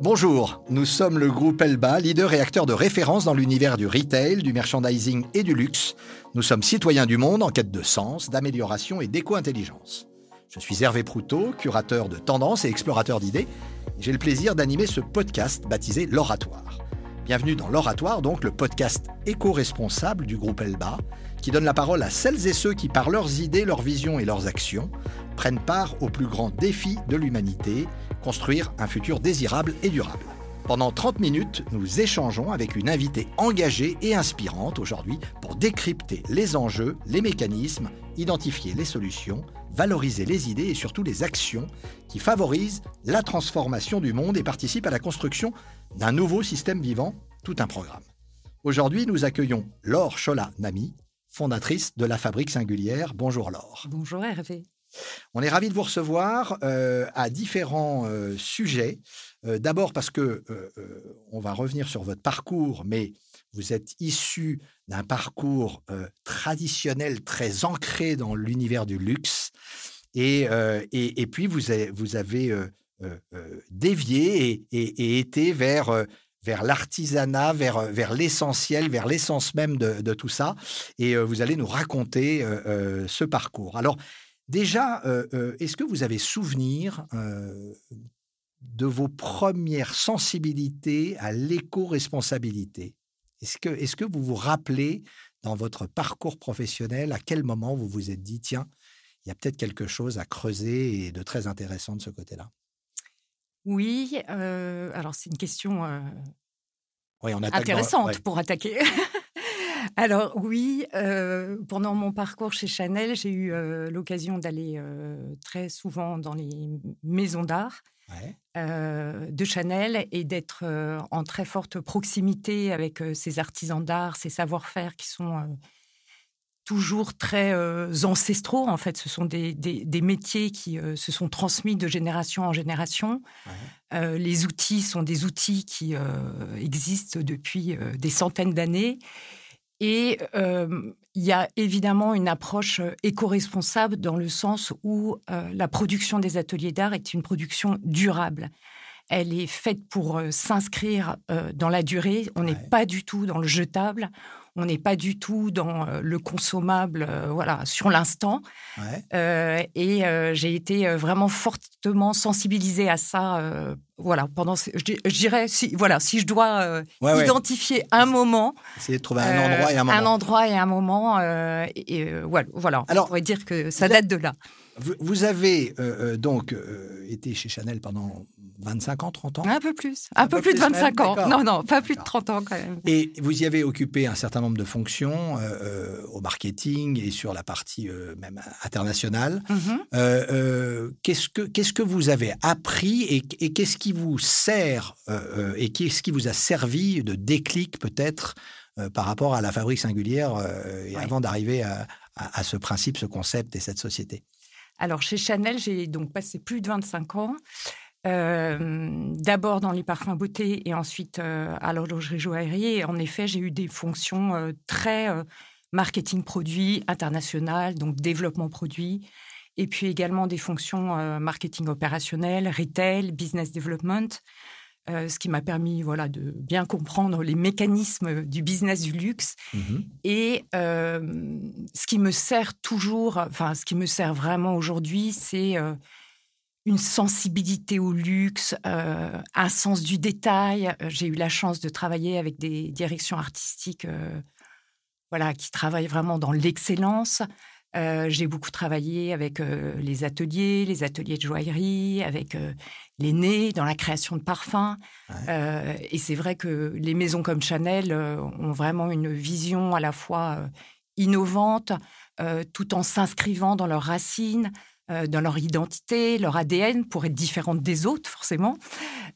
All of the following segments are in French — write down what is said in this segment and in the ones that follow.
Bonjour, nous sommes le groupe Elba, leader et acteur de référence dans l'univers du retail, du merchandising et du luxe. Nous sommes citoyens du monde en quête de sens, d'amélioration et d'éco-intelligence. Je suis Hervé Proutot, curateur de tendances et explorateur d'idées. J'ai le plaisir d'animer ce podcast baptisé L'Oratoire. Bienvenue dans L'Oratoire, donc le podcast éco-responsable du groupe Elba, qui donne la parole à celles et ceux qui, par leurs idées, leurs visions et leurs actions, prennent part aux plus grands défis de l'humanité, construire un futur désirable et durable. Pendant 30 minutes, nous échangeons avec une invitée engagée et inspirante aujourd'hui pour décrypter les enjeux, les mécanismes, identifier les solutions, valoriser les idées et surtout les actions qui favorisent la transformation du monde et participent à la construction d'un nouveau système vivant, tout un programme. Aujourd'hui, nous accueillons Laure Chola-Nami, fondatrice de la Fabrique Singulière. Bonjour Laure. Bonjour Hervé. On est ravis de vous recevoir euh, à différents euh, sujets. Euh, d'abord parce que on va revenir sur votre parcours, mais vous êtes issu d'un parcours traditionnel très ancré dans l'univers du luxe. Et, et, puis vous avez, vous avez dévié et, été vers vers l'artisanat, vers, vers l'essentiel, vers l'essence même de, de, tout ça. Et vous allez nous raconter ce parcours. Alors, Déjà, euh, euh, est-ce que vous avez souvenir euh, de vos premières sensibilités à l'éco-responsabilité? Est-ce que, est que vous vous rappelez dans votre parcours professionnel à quel moment vous vous êtes dit, tiens, il y a peut-être quelque chose à creuser et de très intéressant de ce côté-là? Oui, alors c'est une question intéressante pour attaquer. Alors oui, euh, pendant mon parcours chez Chanel, j'ai eu euh, l'occasion d'aller euh, très souvent dans les maisons d'art de Chanel et d'être en très forte proximité avec ces artisans d'art, ces savoir-faire qui sont toujours très ancestraux. En fait, ce sont des, métiers qui se sont transmis de génération en génération. les outils sont des outils qui existent depuis des centaines d'années. Et il y a évidemment une approche éco-responsable dans le sens où la production des ateliers d'art est une production durable. Elle est faite pour s'inscrire dans la durée. On n'est pas du tout dans le jetable on n'est pas du tout dans euh, le consommable, euh, voilà, sur l'instant. Euh, et j'ai été vraiment fortement sensibilisée à ça. voilà, pendant, je, dirais, si, voilà, si je dois identifier un moment, essayer de trouver un endroit et un moment, un endroit et un moment, et, voilà, voilà. Alors, on pourrait dire que ça date de là. Vous, avez donc été chez Chanel pendant 25 ans, 30 ans? Un peu plus. Un, peu, plus, de 25 ans. Non, non, pas plus de 30 ans quand même. Et vous y avez occupé un certain nombre de fonctions euh, euh, au marketing et sur la partie euh, même internationale. Mm-hmm. qu'est-ce, que, qu'est-ce que vous avez appris et, qu'est-ce qui vous sert et qu'est-ce qui vous a servi de déclic peut-être par rapport à la fabrique singulière et avant d'arriver à, à ce principe, ce concept et cette société? Alors, chez Chanel, j'ai donc passé plus de 25 ans. Euh, d'abord dans les parfums beauté et ensuite euh, à l'horlogerie joaillerie. en effet, j'ai eu des fonctions euh, très marketing produit international, donc développement produit, et puis également des fonctions marketing opérationnel, retail, business development. Ce qui m'a permis voilà, de bien comprendre les mécanismes du business du luxe. Mmh et ce qui me sert toujours, enfin, ce qui me sert vraiment aujourd'hui, c'est une sensibilité au luxe, euh, un sens du détail. Euh, j'ai eu la chance de travailler avec des directions artistiques euh, voilà, qui travaillent vraiment dans l'excellence. J'ai beaucoup travaillé avec les ateliers, les ateliers de joaillerie, avec les nez dans la création de parfums. et c'est vrai que les maisons comme Chanel ont vraiment une vision à la fois innovante, tout en s'inscrivant dans leurs racines, euh, dans leur identité, leur ADN, pour être différente des autres, forcément.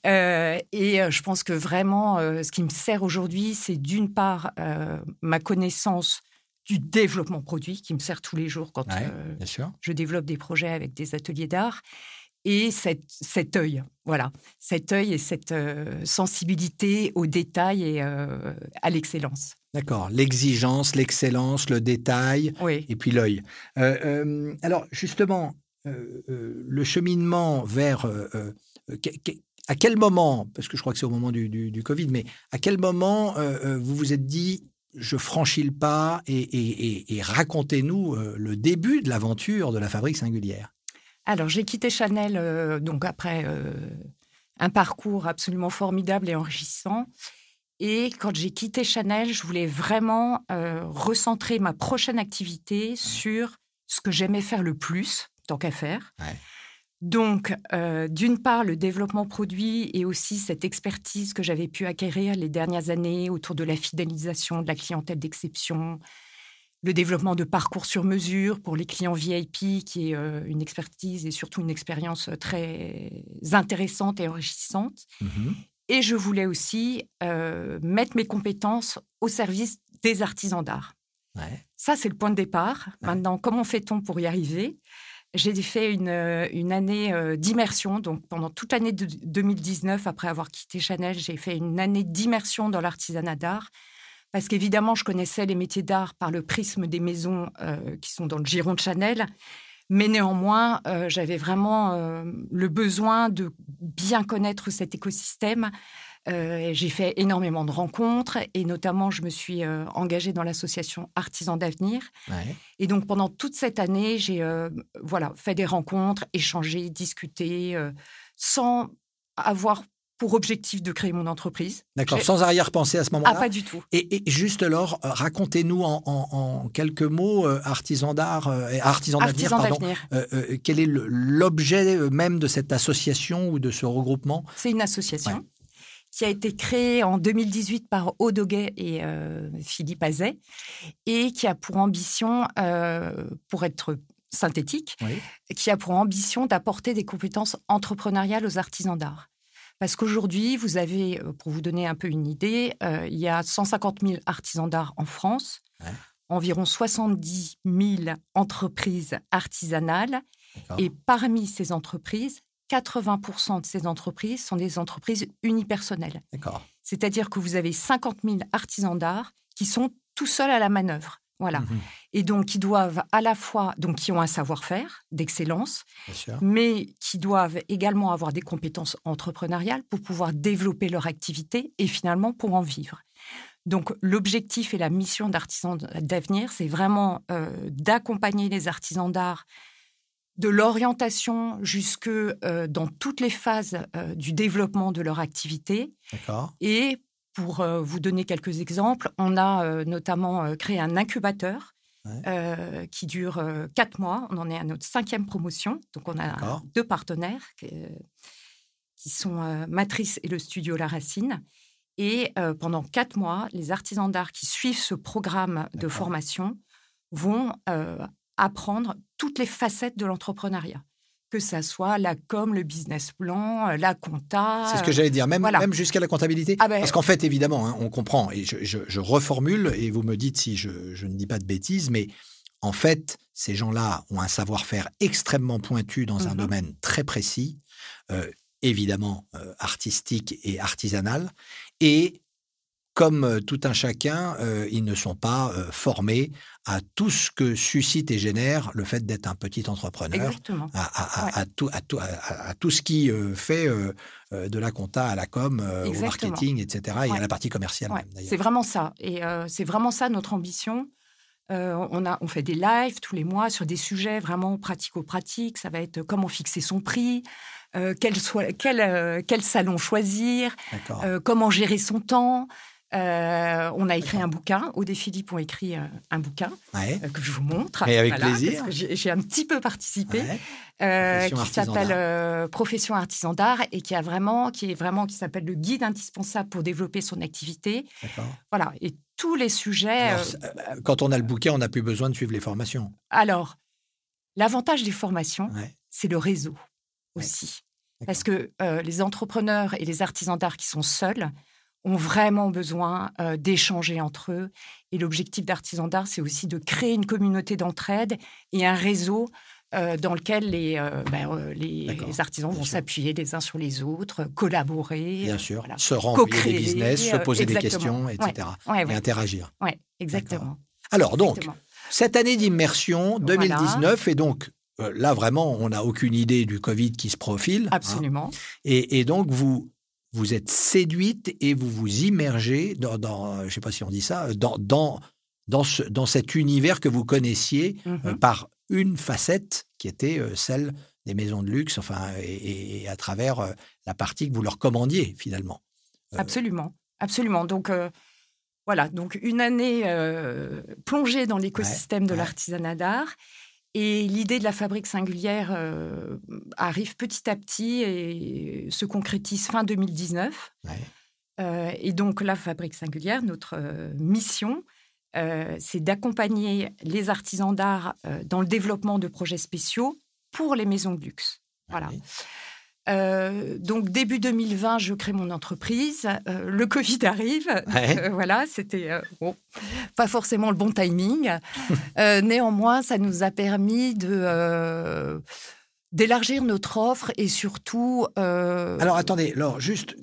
Euh, et euh, je pense que vraiment, ce qui me sert aujourd'hui, c'est d'une part ma connaissance du développement produit, qui me sert tous les jours quand je développe des projets avec des ateliers d'art, et cet, cet œil, voilà, cet œil et cette sensibilité au détail et à l'excellence. D'accord, l'exigence, l'excellence, le détail, et puis l'œil. alors justement, euh, euh, le cheminement vers euh, à quel moment, parce que je crois que c'est au moment du, Covid, mais à quel moment vous vous êtes dit je franchis le pas et, racontez-nous le début de l'aventure de la fabrique singulière Alors j'ai quitté Chanel donc après un parcours absolument formidable et enrichissant. Et quand j'ai quitté Chanel, je voulais vraiment recentrer ma prochaine activité sur ce que j'aimais faire le plus, tant qu'à faire. Donc, euh, d'une part, le développement produit et aussi cette expertise que j'avais pu acquérir les dernières années autour de la fidélisation de la clientèle d'exception, le développement de parcours sur mesure pour les clients VIP, qui est euh, une expertise et surtout une expérience très intéressante et enrichissante. Mm-hmm. Et je voulais aussi euh, mettre mes compétences au service des artisans d'art. Ça, c'est le point de départ. Maintenant, comment fait-on pour y arriver? J'ai fait une, euh, année euh, d'immersion. Donc, pendant toute l'année de 2019, après avoir quitté Chanel, j'ai fait une année d'immersion dans l'artisanat d'art. Parce qu'évidemment, je connaissais les métiers d'art par le prisme des maisons euh, qui sont dans le giron de Chanel. Mais néanmoins, j'avais vraiment le besoin de bien connaître cet écosystème euh, j'ai fait énormément de rencontres et notamment, je me suis euh, engagée dans l'association Artisans d'Avenir. Et donc, pendant toute cette année, j'ai euh, voilà, fait des rencontres, échangé, discuté, sans avoir pour objectif de créer mon entreprise. D'accord, sans arrière-pensée à ce moment-là Ah, pas du tout. Et, juste alors, racontez-nous en, quelques mots, artisan d'art, artisan d'avenir, pardon, quel est l'objet même de cette association ou de ce regroupement? C'est une association qui a été créé en 2018 par Odoguet et euh, Philippe Azet, et qui a pour ambition, euh, pour être synthétique, qui a pour ambition d'apporter des compétences entrepreneuriales aux artisans d'art. Parce qu'aujourd'hui, vous avez, euh, pour vous donner un peu une idée, il y a 150 000 artisans d'art en France, environ 70 000 entreprises artisanales, et parmi ces entreprises, 80% de ces entreprises sont des entreprises unipersonnelles. C'est-à-dire que vous avez 50 000 artisans d'art qui sont tout seuls à la manœuvre. Voilà. Mhm. Et donc, qui doivent à la fois, donc, qui ont un savoir-faire d'excellence, mais qui doivent également avoir des compétences entrepreneuriales pour pouvoir développer leur activité et finalement pour en vivre. Donc, l'objectif et la mission d'Artisans d'avenir, c'est vraiment euh, d'accompagner les artisans d'art de l'orientation jusque euh, dans toutes les phases euh, du développement de leur activité. Et pour euh, vous donner quelques exemples, on a notamment créé un incubateur qui dure quatre mois. On en est à notre cinquième promotion. Donc on a deux partenaires qui, sont Matrice et le studio La Racine. Et pendant quatre mois, les artisans d'art qui suivent ce programme de formation vont apprendre toutes les facettes de l'entrepreneuriat que ça soit la com, le business plan, euh, la compta. C'est ce que j'allais dire, même, même jusqu'à la comptabilité. Ah ben Parce qu'en fait, évidemment, hein, on comprend, et je, reformule, et vous me dites si je, ne dis pas de bêtises, mais en fait, ces gens-là ont un savoir-faire extrêmement pointu dans un mhm. domaine très précis, euh, évidemment euh, artistique et artisanal, et comme euh, tout un chacun, euh, ils ne sont pas euh, formés à tout ce que suscite et génère le fait d'être un petit entrepreneur, à, tout, à, tout, ce qui fait de la compta à la com, au marketing, etc., et à la partie commerciale. C'est vraiment ça. Et c'est vraiment ça notre ambition. on, a, on fait des lives tous les mois sur des sujets vraiment pratico-pratiques. Ça va être comment fixer son prix, quel, soit, quel, quel salon choisir, comment gérer son temps. Euh, on a écrit un bouquin. Aude et Philippe ont écrit euh, un bouquin euh, que je vous montre. Et avec plaisir. J'ai un petit peu participé, qui s'appelle Profession artisan d'art et qui a vraiment, qui est vraiment, qui s'appelle le guide indispensable pour développer son activité. Voilà. Et tous les sujets. quand on a le bouquin, on n'a plus besoin de suivre les formations. Alors, l'avantage des formations, c'est le réseau aussi. Parce que les entrepreneurs et les artisans d'art qui sont seuls, ont vraiment besoin euh, d'échanger entre eux. Et l'objectif d'Artisans d'Art, c'est aussi de créer une communauté d'entraide et un réseau euh, dans lequel les, euh, ben, les, artisans vont s'appuyer les uns sur les autres, collaborer. Bien sûr, se rendre des business, se poser des questions, etc. et interagir. Oui, exactement. Alors donc, cette année d'immersion 2019 est donc là, vraiment, on n'a aucune idée du Covid qui se profile. Hein. Absolument. et, donc, vous, vous êtes séduite et vous vous immergez dans, je ne sais pas si on dit ça, dans, dans, dans, ce, dans cet univers que vous connaissiez mmh par une facette qui était celle des maisons de luxe, enfin, et, à travers la partie que vous leur commandiez finalement. Absolument, absolument. Donc voilà, donc une année plongée dans l'écosystème de l'artisanat d'art. Et l'idée de la fabrique singulière arrive petit à petit et se concrétise fin 2019. et donc la fabrique singulière, notre mission, c'est d'accompagner les artisans d'art dans le développement de projets spéciaux pour les maisons de luxe. Voilà. Euh, donc début 2020, je crée mon entreprise. Euh, le Covid arrive. Euh, voilà, c'était pas forcément le bon timing. néanmoins, ça nous a permis de d'élargir notre offre et surtout. Alors attendez, alors juste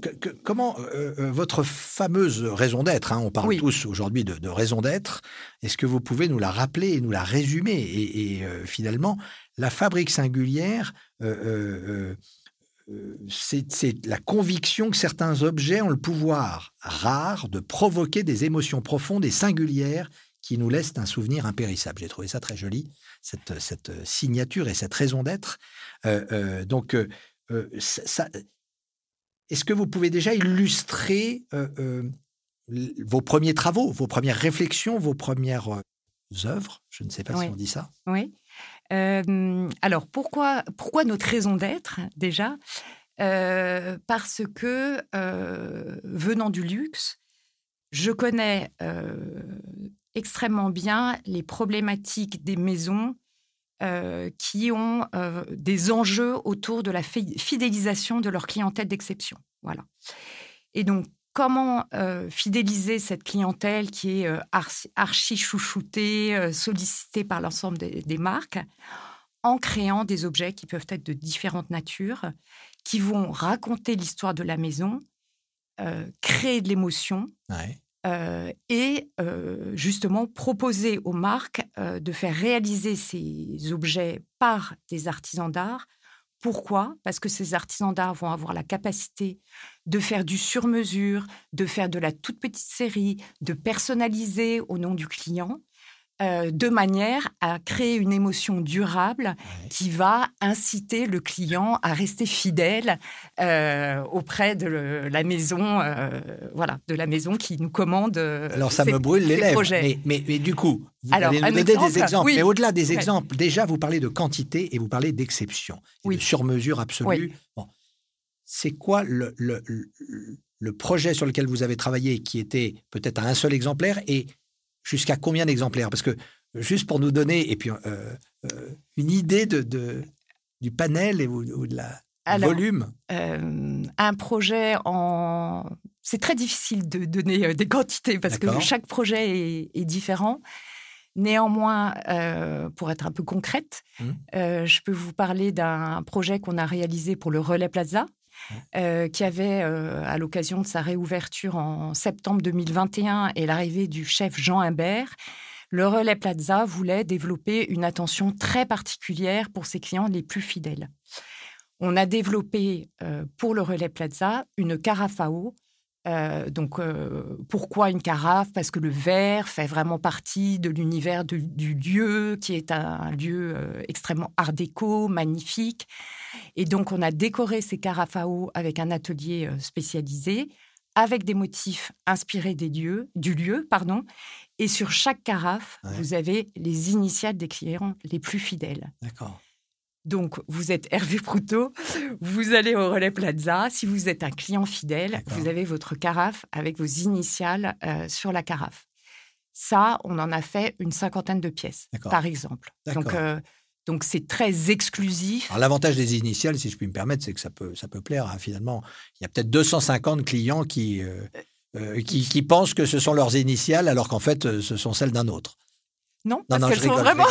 comment votre fameuse raison d'être, hein, on parle tous aujourd'hui de, raison d'être, est-ce que vous pouvez nous la rappeler et nous la résumer? Et, et finalement la fabrique singulière c'est la conviction que certains objets ont le pouvoir rare de provoquer des émotions profondes et singulières qui nous laissent un souvenir impérissable. J'ai trouvé ça très joli, cette, cette signature et cette raison d'être. Euh, euh, donc, euh, est-ce que vous pouvez déjà illustrer vos premiers travaux, vos premières réflexions, vos premières œuvres? Je ne sais pas si on dit ça. Oui alors, pourquoi, pourquoi notre raison d'être, déjà? Parce que, venant du luxe, je connais extrêmement bien les problématiques des maisons qui ont des enjeux autour de la fidélisation de leur clientèle d'exception. Voilà. Et donc, comment euh, fidéliser cette clientèle qui est euh, archi chouchoutée, euh, sollicitée par l'ensemble des, marques, en créant des objets qui peuvent être de différentes natures, qui vont raconter l'histoire de la maison, créer de l'émotion. et justement proposer aux marques de faire réaliser ces objets par des artisans d'art pourquoi? Parce que ces artisans d'art vont avoir la capacité de faire du sur-mesure, de faire de la toute petite série, de personnaliser au nom du client. Euh, de manière à créer une émotion durable qui va inciter le client à rester fidèle euh, auprès de la maison, euh, voilà, de la maison qui nous commande. Alors ça me brûle les lèvres. Mais, mais, du coup, vous allez nous donner des exemples. Mais au-delà des exemples, déjà vous parlez de quantité et vous parlez d'exception, de sur-mesure absolue. C'est quoi le, le, le projet sur lequel vous avez travaillé qui était peut-être à un seul exemplaire et jusqu'à combien d'exemplaires? Parce que juste pour nous donner et puis euh, euh, une idée de, du panel et, ou, de la volume. Euh, un projet en c'est très difficile de donner des quantités parce que chaque projet est, différent. Néanmoins, pour être un peu concrète, mmh. je peux vous parler d'un projet qu'on a réalisé pour le Relais Plaza, euh, qui avait, euh, à l'occasion de sa réouverture en septembre 2021 et l'arrivée du chef Jean Imbert, le Relais Plaza voulait développer une attention très particulière pour ses clients les plus fidèles. On a développé euh, pour le Relais Plaza une carafe donc, pourquoi une carafe? Parce que le verre fait vraiment partie de l'univers du, lieu, qui est un, lieu extrêmement art déco, magnifique. Et donc, on a décoré ces carafes à eau avec un atelier spécialisé, avec des motifs inspirés des lieux, du lieu. pardon. Et sur chaque carafe, vous avez les initiales des clients les plus fidèles. D'accord. Donc, vous êtes Hervé Proutot, vous allez au Relais Plaza. Si vous êtes un client fidèle, vous avez votre carafe avec vos initiales euh, sur la carafe. Ça, on en a fait une cinquantaine de pièces, par exemple. Donc, euh, donc c'est très exclusif. l'avantage des initiales, si je puis me permettre, c'est que ça peut, ça peut plaire. Hein, finalement, il y a peut-être 250 clients qui, euh, qui, qui, pensent que ce sont leurs initiales, alors qu'en fait, ce sont celles d'un autre. Non, parce qu'elles sont vraiment,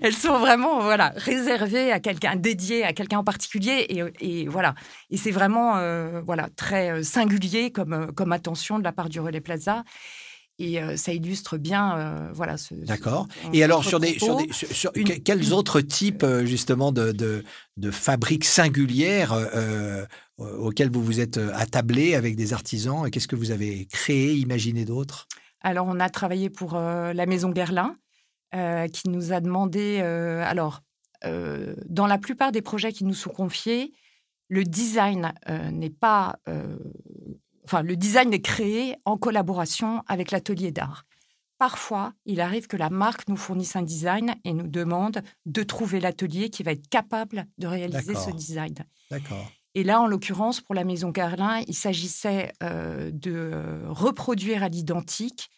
elles sont vraiment voilà réservées à quelqu'un, dédiées à quelqu'un en particulier, et, voilà. Et c'est vraiment euh, voilà très euh, singulier comme euh, comme attention de la part du Relais Plaza. Et ça illustre bien, voilà. Ce, D'accord. Et alors sur des, sur des sur, quels autres types justement de, de, de fabriques singulières auxquelles vous vous êtes attablé avec des artisans Qu'est-ce que vous avez créé, imaginé d'autres? Alors on a travaillé pour la maison Guerlain, qui nous a demandé, alors dans la plupart des projets qui nous sont confiés, le design n'est pas enfin, le design est créé en collaboration avec l'atelier d'art. Parfois, il arrive que la marque nous fournisse un design et nous demande de trouver l'atelier qui va être capable de réaliser ce design. D'accord. Et là, en l'occurrence, pour la maison Carlin, il s'agissait euh, de reproduire à l'identique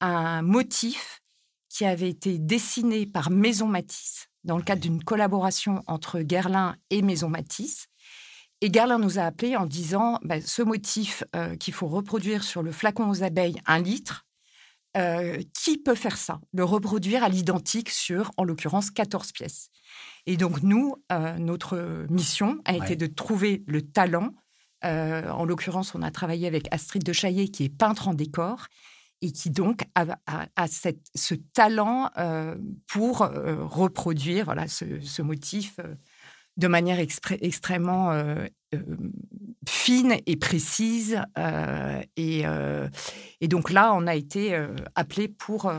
un motif qui avait été dessiné par Maison Matisse dans le cadre d'une collaboration entre Guerlain et Maison Matisse. Et Garlin nous a appelé en disant bah, ce motif euh, qu'il faut reproduire sur le flacon aux abeilles, un litre, euh, qui peut faire ça? Le reproduire à l'identique sur, en l'occurrence, 14 pièces. Et donc, nous, euh, notre mission a été de trouver le talent. en l'occurrence, on a travaillé avec Astrid de Chaillet, qui est peintre en décor, et qui donc a, ce talent pour reproduire voilà, ce motif de manière extrêmement fine et précise. Euh, et, et, donc là, on a été appelé pour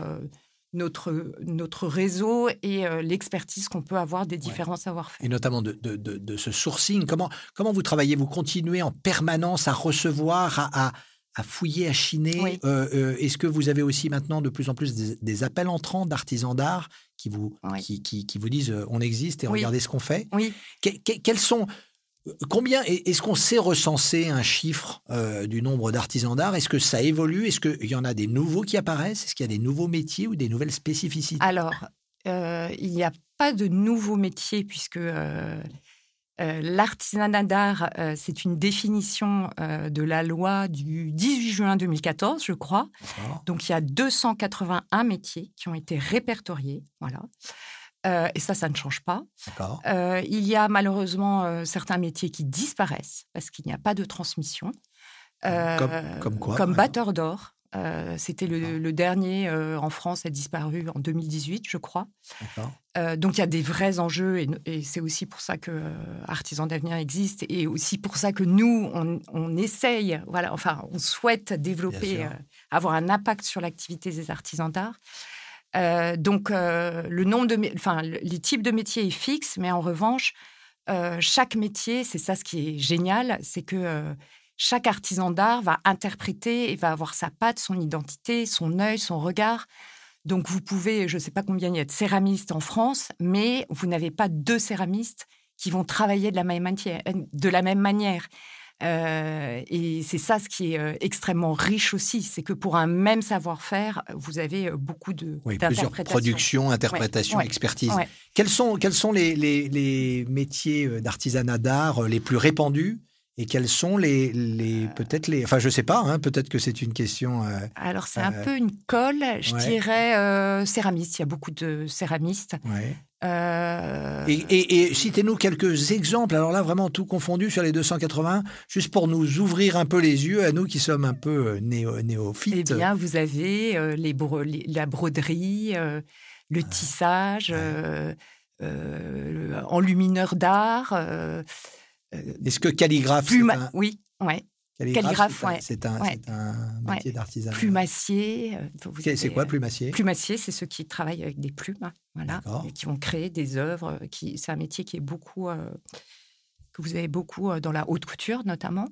notre, notre réseau et l'expertise qu'on peut avoir des différents savoir-faire. Et notamment de, de, de, ce sourcing. Comment, comment vous travaillez? Vous continuez en permanence à recevoir, à, à, fouiller, à chiner. Est-ce que vous avez aussi maintenant de plus en plus des, des appels entrants d'artisans d'art qui vous, qui, qui, vous disent on existe et regardez ce qu'on fait? Oui. quels sont. Combien est-ce qu'on sait recenser un chiffre du nombre d'artisans d'art? Est-ce que ça évolue? Est-ce qu'il y en a des nouveaux qui apparaissent? Est-ce qu'il y a des nouveaux métiers ou des nouvelles spécificités? Alors, il n'y a pas de nouveaux métiers puisque euh, l'artisanat d'art, euh, c'est une définition euh, de la loi du 18 juin 2014, je crois. Donc, il y a 281 métiers qui ont été répertoriés. Voilà. Et ça, ça ne change pas. il y a malheureusement certains métiers qui disparaissent parce qu'il n'y a pas de transmission. comme, quoi Comme batteur d'or. Euh, c'était le, dernier euh, en France, a disparu en 2018, je crois. Euh, donc il y a des vrais enjeux et, c'est aussi pour ça que Artisans d'avenir existe et aussi pour ça que nous, on, essaye, voilà, enfin, on souhaite développer, avoir un impact sur l'activité des artisans d'art. Donc le nombre de, enfin, les types de métiers est fixe, mais en revanche, chaque métier, c'est ça ce qui est génial, c'est que chaque artisan d'art va interpréter et va avoir sa patte, son identité, son œil, son regard. Donc vous pouvez, je ne sais pas combien il y a de céramistes en France, mais vous n'avez pas deux céramistes qui vont travailler. De la même manière. Euh, et c'est ça ce qui est euh, extrêmement riche aussi, c'est que pour un même savoir-faire, vous avez euh, beaucoup de oui, plusieurs productions, interprétations, expertise. Quels sont quels sont les, les métiers d'artisanat d'art les plus répandus et quels sont les, les peut-être les, enfin je sais pas, hein, peut-être que c'est une question. Euh, Alors c'est un peu une colle, je dirais céramiste. Il y a beaucoup de céramistes. Et, et, citez-nous quelques exemples. Alors là vraiment tout confondu sur les 280, juste pour nous ouvrir un peu les yeux à nous qui sommes un peu néo, néophytes. Eh bien vous avez les, la broderie, le tissage, enlumineur d'art. Euh, Est-ce que calligraphe un... Oui, ouais. Calligraphe, c'est un, métier d'artisanat. Plumassier. Euh, c'est quoi plumassier Plumassier, c'est ceux qui travaillent avec des plumes, hein, voilà, et qui vont créer des œuvres. Qui, c'est un métier qui est beaucoup, euh, que vous avez beaucoup dans la haute couture notamment.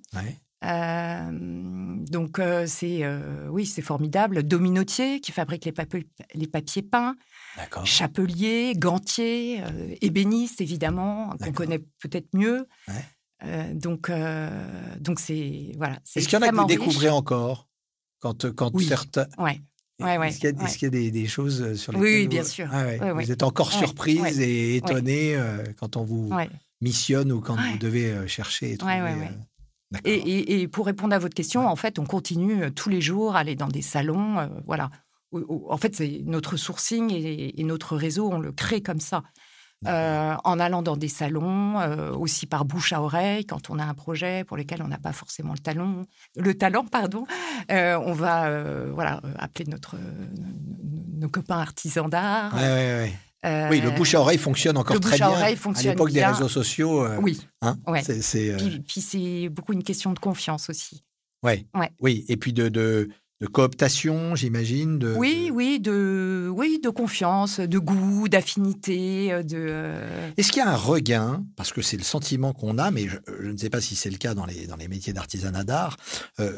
donc c'est oui, c'est formidable. Dominotier qui fabrique les, papiers, les papiers peints. Chapelier, gantier, euh, ébéniste évidemment, qu'on connaît peut-être mieux. Euh, donc, euh, donc c'est voilà. Est-ce qu'il y en a que vous découvrez encore quand quand certains. Ouais. Est-ce qu'il y a, des, choses sur lesquelles Oui, bien sûr. Ah vous êtes encore surprise et étonnée quand on vous missionne ou quand vous devez chercher et trouver. Et, et, et, pour répondre à votre question, en fait, on continue tous les jours à aller dans des salons, voilà, en fait, c'est notre sourcing et, notre réseau, on le crée comme ça. En allant dans des salons, aussi par bouche à oreille, quand on a un projet pour lequel on n'a pas forcément le talent, le talent, pardon, on va voilà appeler notre nos copains artisans d'art. oui, le bouche à oreille fonctionne encore très bien. À, à l'époque des réseaux sociaux. oui. Hein, puis, c'est beaucoup une question de confiance aussi. Ouais. Oui, et puis de, de, de cooptation, j'imagine. De, oui, oui, de, oui, de confiance, de goût, d'affinité. Euh, de. Euh, Est-ce qu'il y a un regain, parce que c'est le sentiment qu'on a, mais je, ne sais pas si c'est le cas dans les, dans les métiers d'artisanat d'art, euh,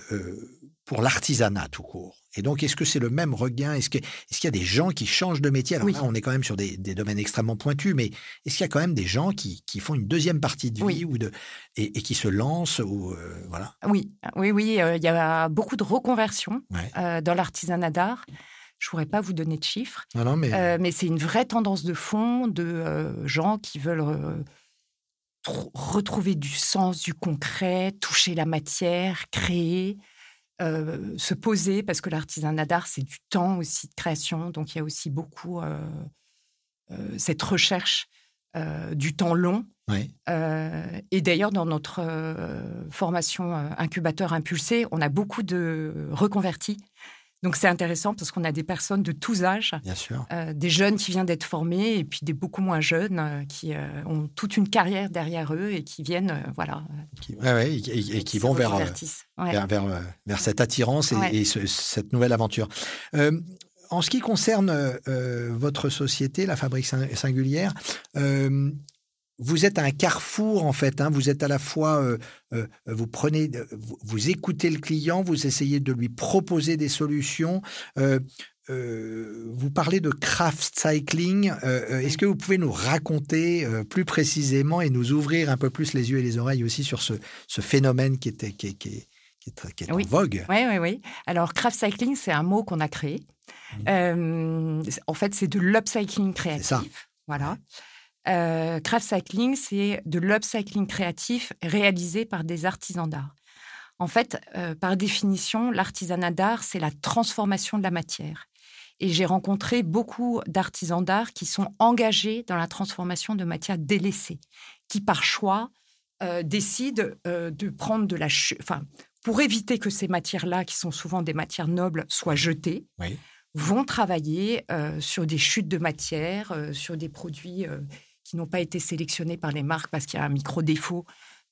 pour l'artisanat tout court? Et donc, est-ce que c'est le même regain? Est-ce qu'il est y a des gens qui changent de métier? Alors là, on est quand même sur des, domaines extrêmement pointus, mais est-ce qu'il y a quand même des gens qui, font une deuxième partie de vie ou de, et, qui se lancent ou, euh, voilà? Oui, oui, oui. Euh, il y a beaucoup de reconversions euh, dans l'artisanat d'art. Je ne pourrais pas vous donner de chiffres, non, mais, mais c'est une vraie tendance de fond de gens qui veulent retrouver du sens, du concret, toucher la matière, créer. Euh, se poser, parce que l'artisanat d'art, c'est du temps aussi de création, donc il y a aussi beaucoup euh, euh, cette recherche du temps long. et d'ailleurs, dans notre formation incubateur impulsé, on a beaucoup de reconvertis donc c'est intéressant parce qu'on a des personnes de tous âges, Bien sûr. Euh, des jeunes qui viennent d'être formés et puis des beaucoup moins jeunes euh, qui euh, ont toute une carrière derrière eux et qui viennent, voilà. Qui, et, qui vont vers, vers, vers, cette attirance et, cette nouvelle aventure. en ce qui concerne votre société, la Fabrique Singulière, vous êtes un carrefour en fait. Hein. Vous êtes à la fois, euh, euh, vous prenez, vous, écoutez le client, vous essayez de lui proposer des solutions. Euh, vous parlez de craft cycling. Est-ce que vous pouvez nous raconter plus précisément et nous ouvrir un peu plus les yeux et les oreilles aussi sur ce, phénomène qui, était, qui, est, en vogue? Oui, oui, oui. Alors, craft cycling, c'est un mot qu'on a créé. Mmh. en fait, c'est de l'upcycling créatif. Ça. Voilà. Euh, craft cycling, c'est de l'upcycling créatif réalisé par des artisans d'art. En fait, euh, par définition, l'artisanat d'art, c'est la transformation de la matière. Et j'ai rencontré beaucoup d'artisans d'art qui sont engagés dans la transformation de matières délaissées, qui par choix euh, décident de prendre de la... Enfin, pour éviter que ces matières-là, qui sont souvent des matières nobles, soient jetées, vont travailler sur des chutes de matière, sur des produits qui n'ont pas été sélectionnés par les marques parce qu'il y a un micro-défaut.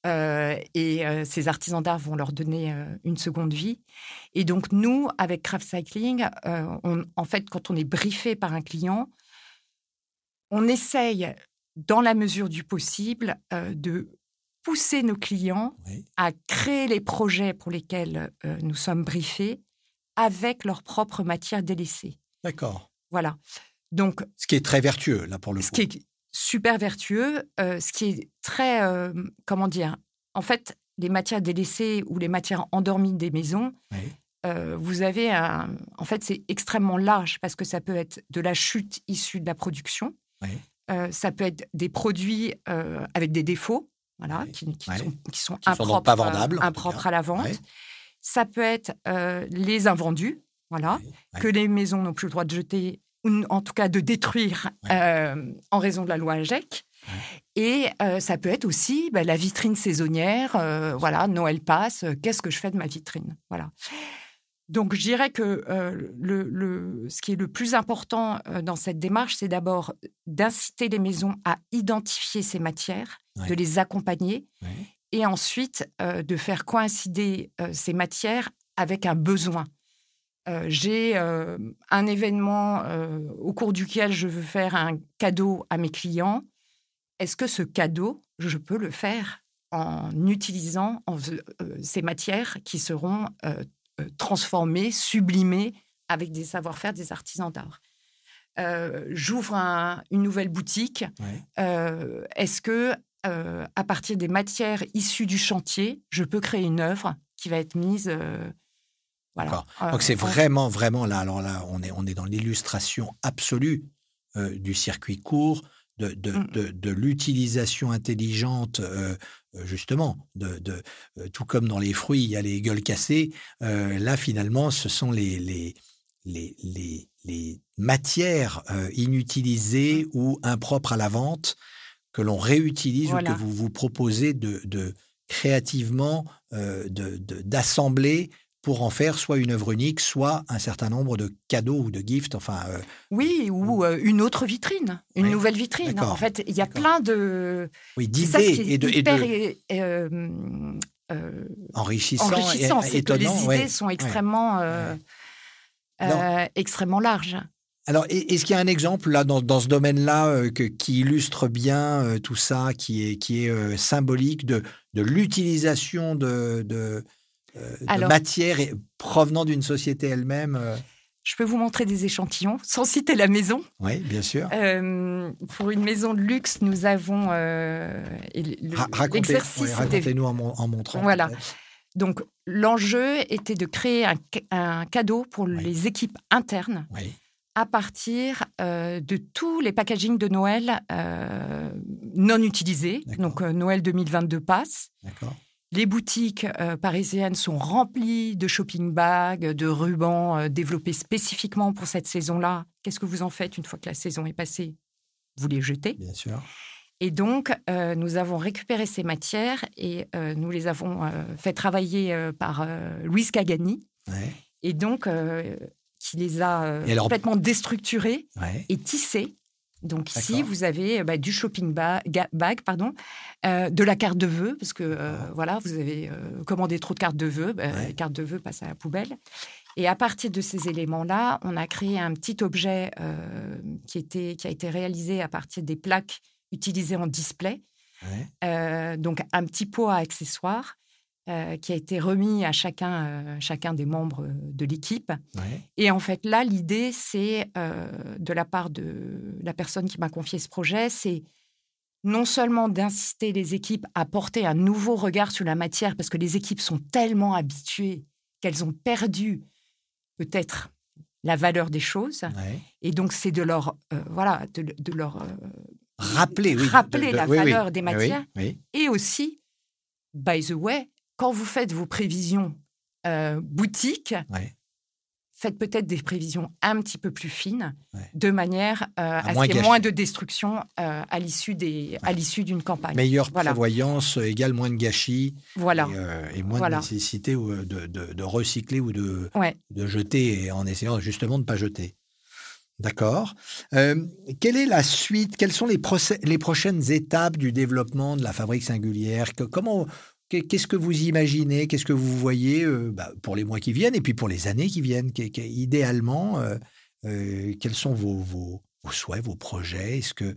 Euh, et euh, ces artisans d'art vont leur donner euh, une seconde vie. Et donc, nous, avec Craft Cycling, en fait, quand on est briefé par un client, on essaye, dans la mesure du possible, de pousser nos clients à créer les projets pour lesquels nous sommes briefés avec leur propre matière délaissée. D'accord. Voilà. Donc, ce qui est très vertueux, là, pour le ce Qui super vertueux, euh, ce qui est très, euh, comment dire, en fait, les matières délaissées ou les matières endormies des maisons, euh, vous avez un, en fait, c'est extrêmement large parce que ça peut être de la chute issue de la production, ça peut être des produits avec des défauts, voilà, qui, sont, qui sont impropres, pas vendables, impropres à la vente. Ça peut être les invendus, voilà, que les maisons n'ont plus le droit de jeter ou en tout cas de détruire euh, en raison de la loi AGEC. Et euh, ça peut être aussi bah, la vitrine saisonnière. Euh, voilà, Noël passe, qu'est-ce que je fais de ma vitrine? Voilà. Donc, je dirais que le, ce qui est le plus important dans cette démarche, c'est d'abord d'inciter les maisons à identifier ces matières, de les accompagner, et ensuite de faire coïncider ces matières avec un besoin. Euh, j'ai euh, un événement euh, au cours duquel je veux faire un cadeau à mes clients. Est-ce que ce cadeau, je peux le faire en utilisant ces matières qui seront transformées, sublimées avec des savoir-faire des artisans d'art? J'ouvre une nouvelle boutique. Est-ce que à partir des matières issues du chantier, je peux créer une œuvre qui va être mise euh, Donc c'est vraiment, vraiment là. Alors là, on est, on est dans l'illustration absolue euh, du circuit court, de, de, mm. de, l'utilisation intelligente, euh, justement, de, de tout comme dans les fruits, il y a les gueules cassées. là, finalement, ce sont les, les, les, les, les matières inutilisées ou impropres à la vente que l'on réutilise ou que vous vous proposez de, de créativement d'assembler pour en faire soit une œuvre unique, soit un certain nombre de cadeaux ou de gifts. Enfin, oui, ou une autre vitrine, une nouvelle vitrine. En fait, il y a plein de oui d'idées et de, et enrichissant, et, étonnant. les idées sont extrêmement extrêmement larges. Alors, est-ce qu'il y a un exemple là dans, ce domaine-là qui illustre bien tout ça, qui est, qui est symbolique de, de l'utilisation de, de, de matière provenant d'une société elle-même Je peux vous montrer des échantillons, sans citer la maison. Oui, bien sûr. pour une maison de luxe, nous avons l'exercice. Racontez-nous en, montrant. Voilà. Donc, l'enjeu était de créer un, cadeau pour les équipes internes. Oui à partir euh, de tous les packagings de Noël euh, non utilisés. Donc euh, Noël 2022 passe. Les boutiques parisiennes sont remplies de shopping bags, de rubans développés spécifiquement pour cette saison-là. Qu'est-ce que vous en faites une fois que la saison est passée? Vous les jetez. Bien sûr. Et donc, nous avons récupéré ces matières et nous les avons fait travailler par Louise Cagani. Et donc, qui les a euh, complètement déstructurés et tissés. Donc ici, vous avez bah, du shopping bag, pardon, euh, de la carte de vœux, parce que euh, voilà, vous avez commandé trop de cartes de vœux, bah, les cartes de vœux passent à la poubelle. Et à partir de ces éléments-là, on a créé un petit objet qui, était, qui a été réalisé à partir des plaques utilisées en display. donc un petit pot à accessoires euh, qui a été remis à chacun, euh, chacun des membres de l'équipe. Et en fait, là, l'idée, c'est euh, de la part de la personne qui m'a confié ce projet, c'est non seulement d'insister les équipes à porter un nouveau regard sur la matière, parce que les équipes sont tellement habituées qu'elles ont perdu peut-être la valeur des choses. Et donc, c'est de leur, voilà, de, leur rappeler, rappeler la valeur des matières. Et aussi, by the way, quand vous faites vos prévisions euh, boutiques, faites peut-être des prévisions un petit peu plus fines, de manière euh, à, ce qu'il y ait moins de destruction euh, à l'issue des, à l'issue d'une campagne. Meilleure prévoyance égale moins de gâchis. Voilà. Et, moins de nécessité de, de, recycler ou de, de jeter, en essayant justement de ne pas jeter. D'accord. quelle est la suite? Quelles sont les, les prochaines étapes du développement de la fabrique singulière? Comment Qu'est-ce que vous imaginez Qu'est-ce que vous voyez euh, bah, pour les mois qui viennent et puis pour les années qui viennent? Idéalement, euh, euh, quels sont vos, souhaits, vos projets? Est-ce que,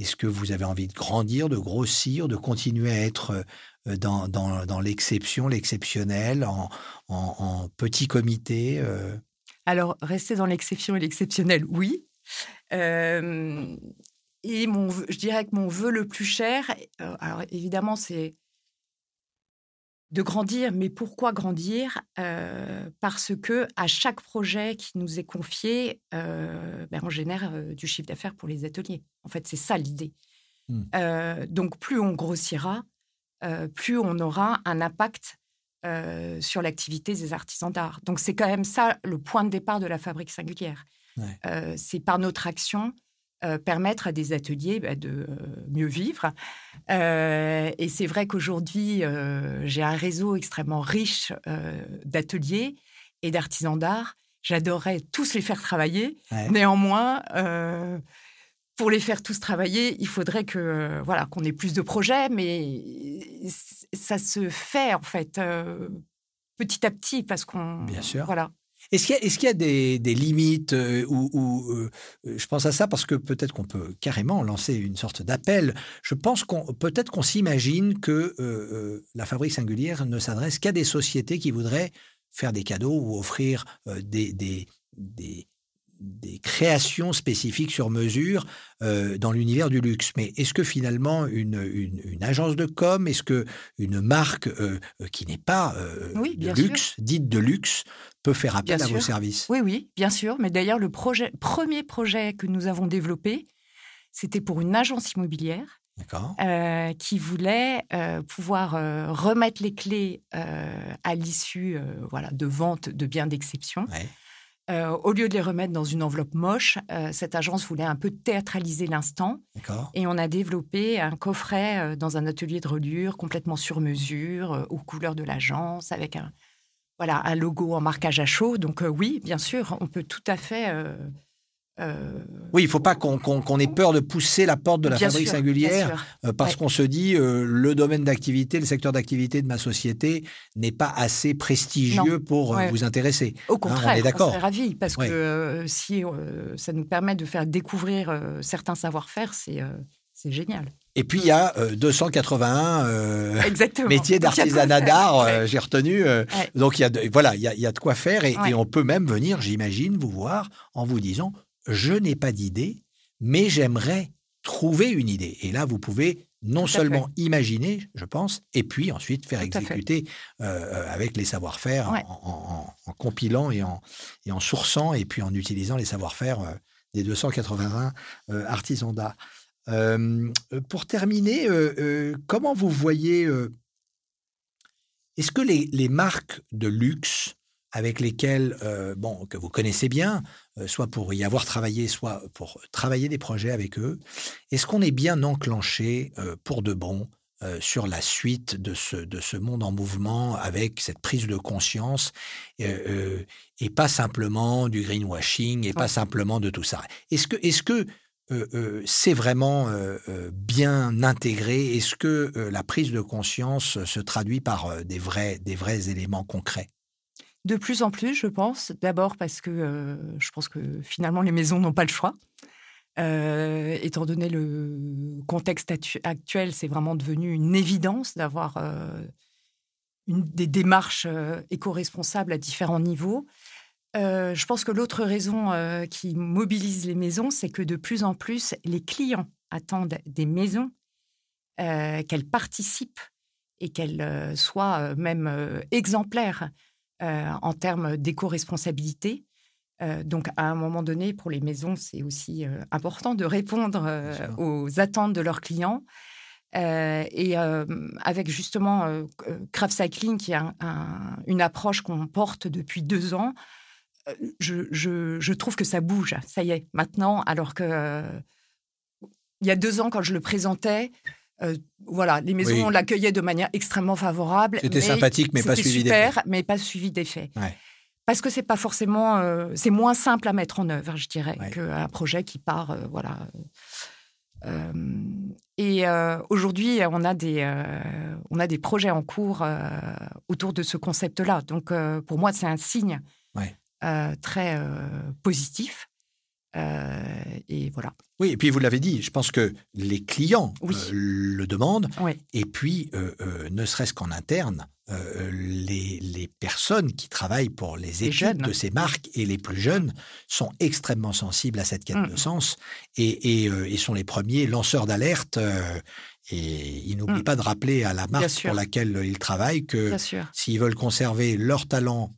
est que vous avez envie de grandir, de grossir, de continuer à être dans, l'exception, l'exceptionnel, en, petit comité Alors, rester dans l'exception et l'exceptionnel, oui. et mon, je dirais que mon vœu le plus cher, alors évidemment, c'est de grandir, mais pourquoi grandir? Euh, Parce que à chaque projet qui nous est confié, euh, ben, on génère euh, du chiffre d'affaires pour les ateliers. En fait, c'est ça l'idée. Mmh. donc, plus on grossira, plus on aura un impact sur l'activité des artisans d'art. Donc, c'est quand même ça le point de départ de la fabrique singulière. c'est par notre action euh, permettre à des ateliers bah, de euh, mieux vivre. Euh, et c'est vrai qu'aujourd'hui, j'ai un réseau extrêmement riche d'ateliers et d'artisans d'art. J'adorerais tous les faire travailler. Néanmoins, pour les faire tous travailler, il faudrait que voilà qu'on ait plus de projets, mais ça se fait en fait petit à petit parce qu'on bien sûr voilà est-ce qu'il y, a des, limites euh, ou, euh, je pense à ça parce que peut-être qu'on peut carrément lancer une sorte d'appel. Je pense qu'on peut-être qu'on s'imagine que euh, la fabrique singulière ne s'adresse qu'à des sociétés qui voudraient faire des cadeaux ou offrir des, des, des créations spécifiques sur mesure euh, dans l'univers du luxe. Mais est-ce que finalement une, une, agence de com, est-ce que une marque euh, euh, qui n'est pas de luxe, dite de luxe, peut faire appel à vos services? Oui, oui, bien sûr. Mais d'ailleurs, le projet, premier projet que nous avons développé, c'était pour une agence immobilière. qui voulait pouvoir remettre les clés à l'issue voilà, de vente de biens d'exception. Euh, au lieu de les remettre dans une enveloppe moche, euh, cette agence voulait un peu théâtraliser l'instant. Et on a développé un coffret euh, dans un atelier de reliure complètement sur mesure, aux couleurs de l'agence, avec un, voilà, un logo en marquage à chaud. Donc oui, bien sûr, on peut tout à fait euh, oui, il ne faut pas qu'on ait peur de pousser la porte de la fabrique singulière euh, parce qu'on se dit euh, le domaine d'activité, le secteur d'activité de ma société n'est pas assez prestigieux pour vous intéresser. Au hein, contraire, on est d'accord. ravis parce que si ça nous permet de faire découvrir certains savoir-faire, c'est génial. Et puis, il y a 281 métiers d'artisanat d'art, j'ai retenu. Donc, il y a de, voilà, il y a, de quoi faire et on peut même venir, j'imagine, vous voir en vous disant je n'ai pas d'idée, mais j'aimerais trouver une idée. Et là, vous pouvez non seulement imaginer, je pense, et puis ensuite faire exécuter euh, avec les savoir-faire en, compilant et en, et en sourçant et puis en utilisant les savoir-faire euh, des 281 euh, artisans d'art. pour terminer, comment vous voyez, est-ce que les, les, marques de luxe avec lesquels, euh, bon, que vous connaissez bien, euh, soit pour y avoir travaillé, soit pour travailler des projets avec eux. Est-ce qu'on est bien enclenché euh, pour de bon sur la suite de ce, de ce monde en mouvement avec cette prise de conscience et pas simplement du greenwashing et pas simplement de tout ça? Est-ce que, est-ce que c'est vraiment bien intégré? Est-ce que la prise de conscience se traduit par des, vrais, des vrais éléments concrets? De plus en plus, je pense. D'abord parce que euh, je pense que finalement les maisons n'ont pas le choix. Euh, étant donné le contexte actuel, c'est vraiment devenu une évidence d'avoir euh, des démarches éco-responsables à différents niveaux. je pense que l'autre raison qui mobilise les maisons, c'est que de plus en plus, les clients attendent des maisons qu'elles participent et qu'elles soient même exemplaires euh, en termes d'éco-responsabilité. Euh, donc, à un moment donné, pour les maisons, c'est aussi euh, important de répondre aux attentes de leurs clients. et avec justement Craft Cycling, qui est une approche qu'on porte depuis deux ans, je, trouve que ça bouge. Ça y est, maintenant, alors que il y a deux ans, quand je le présentais, euh, voilà, les maisons l'accueillaient de manière extrêmement favorable. C'était sympathique, mais pas suivi super, mais pas suivi d'effet. Parce que c'est pas forcément, euh, c'est moins simple à mettre en œuvre, je dirais, qu'un projet qui part, euh, voilà. et aujourd'hui, on a des, on a des projets en cours autour de ce concept-là. Donc, pour moi, c'est un signe très positif. Et voilà. Oui, et puis vous l'avez dit, je pense que les clients euh, le demandent. Et puis, euh, euh, ne serait-ce qu'en interne, les, personnes qui travaillent pour les équipes de ces marques et les plus jeunes sont extrêmement sensibles à cette quête de mmh. sens et, et, sont les premiers lanceurs d'alerte. et ils n'oublient mmh. pas de rappeler à la marque pour laquelle ils travaillent que s'ils veulent conserver leur talent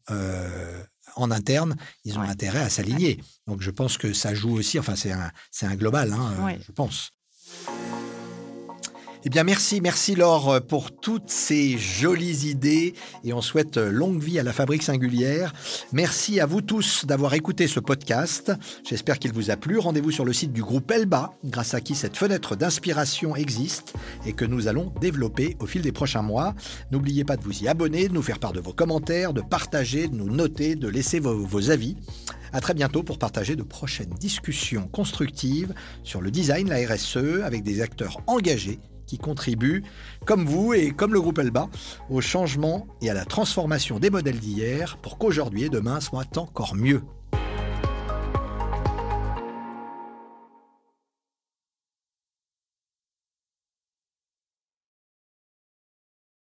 en interne, ils ont intérêt à s'aligner. Donc je pense que ça joue aussi, enfin c'est un, un global, hein, je pense. Eh bien, merci, merci Laure pour toutes ces jolies idées et on souhaite longue vie à la Fabrique Singulière. Merci à vous tous d'avoir écouté ce podcast. J'espère qu'il vous a plu. Rendez-vous sur le site du groupe Elba, grâce à qui cette fenêtre d'inspiration existe et que nous allons développer au fil des prochains mois. N'oubliez pas de vous y abonner, de nous faire part de vos commentaires, de partager, de nous noter, de laisser vos, vos avis. À très bientôt pour partager de prochaines discussions constructives sur le design, la RSE, avec des acteurs engagés qui contribuent, comme vous et comme le groupe Elba, au changement et à la transformation des modèles d'hier pour qu'aujourd'hui et demain soient encore mieux.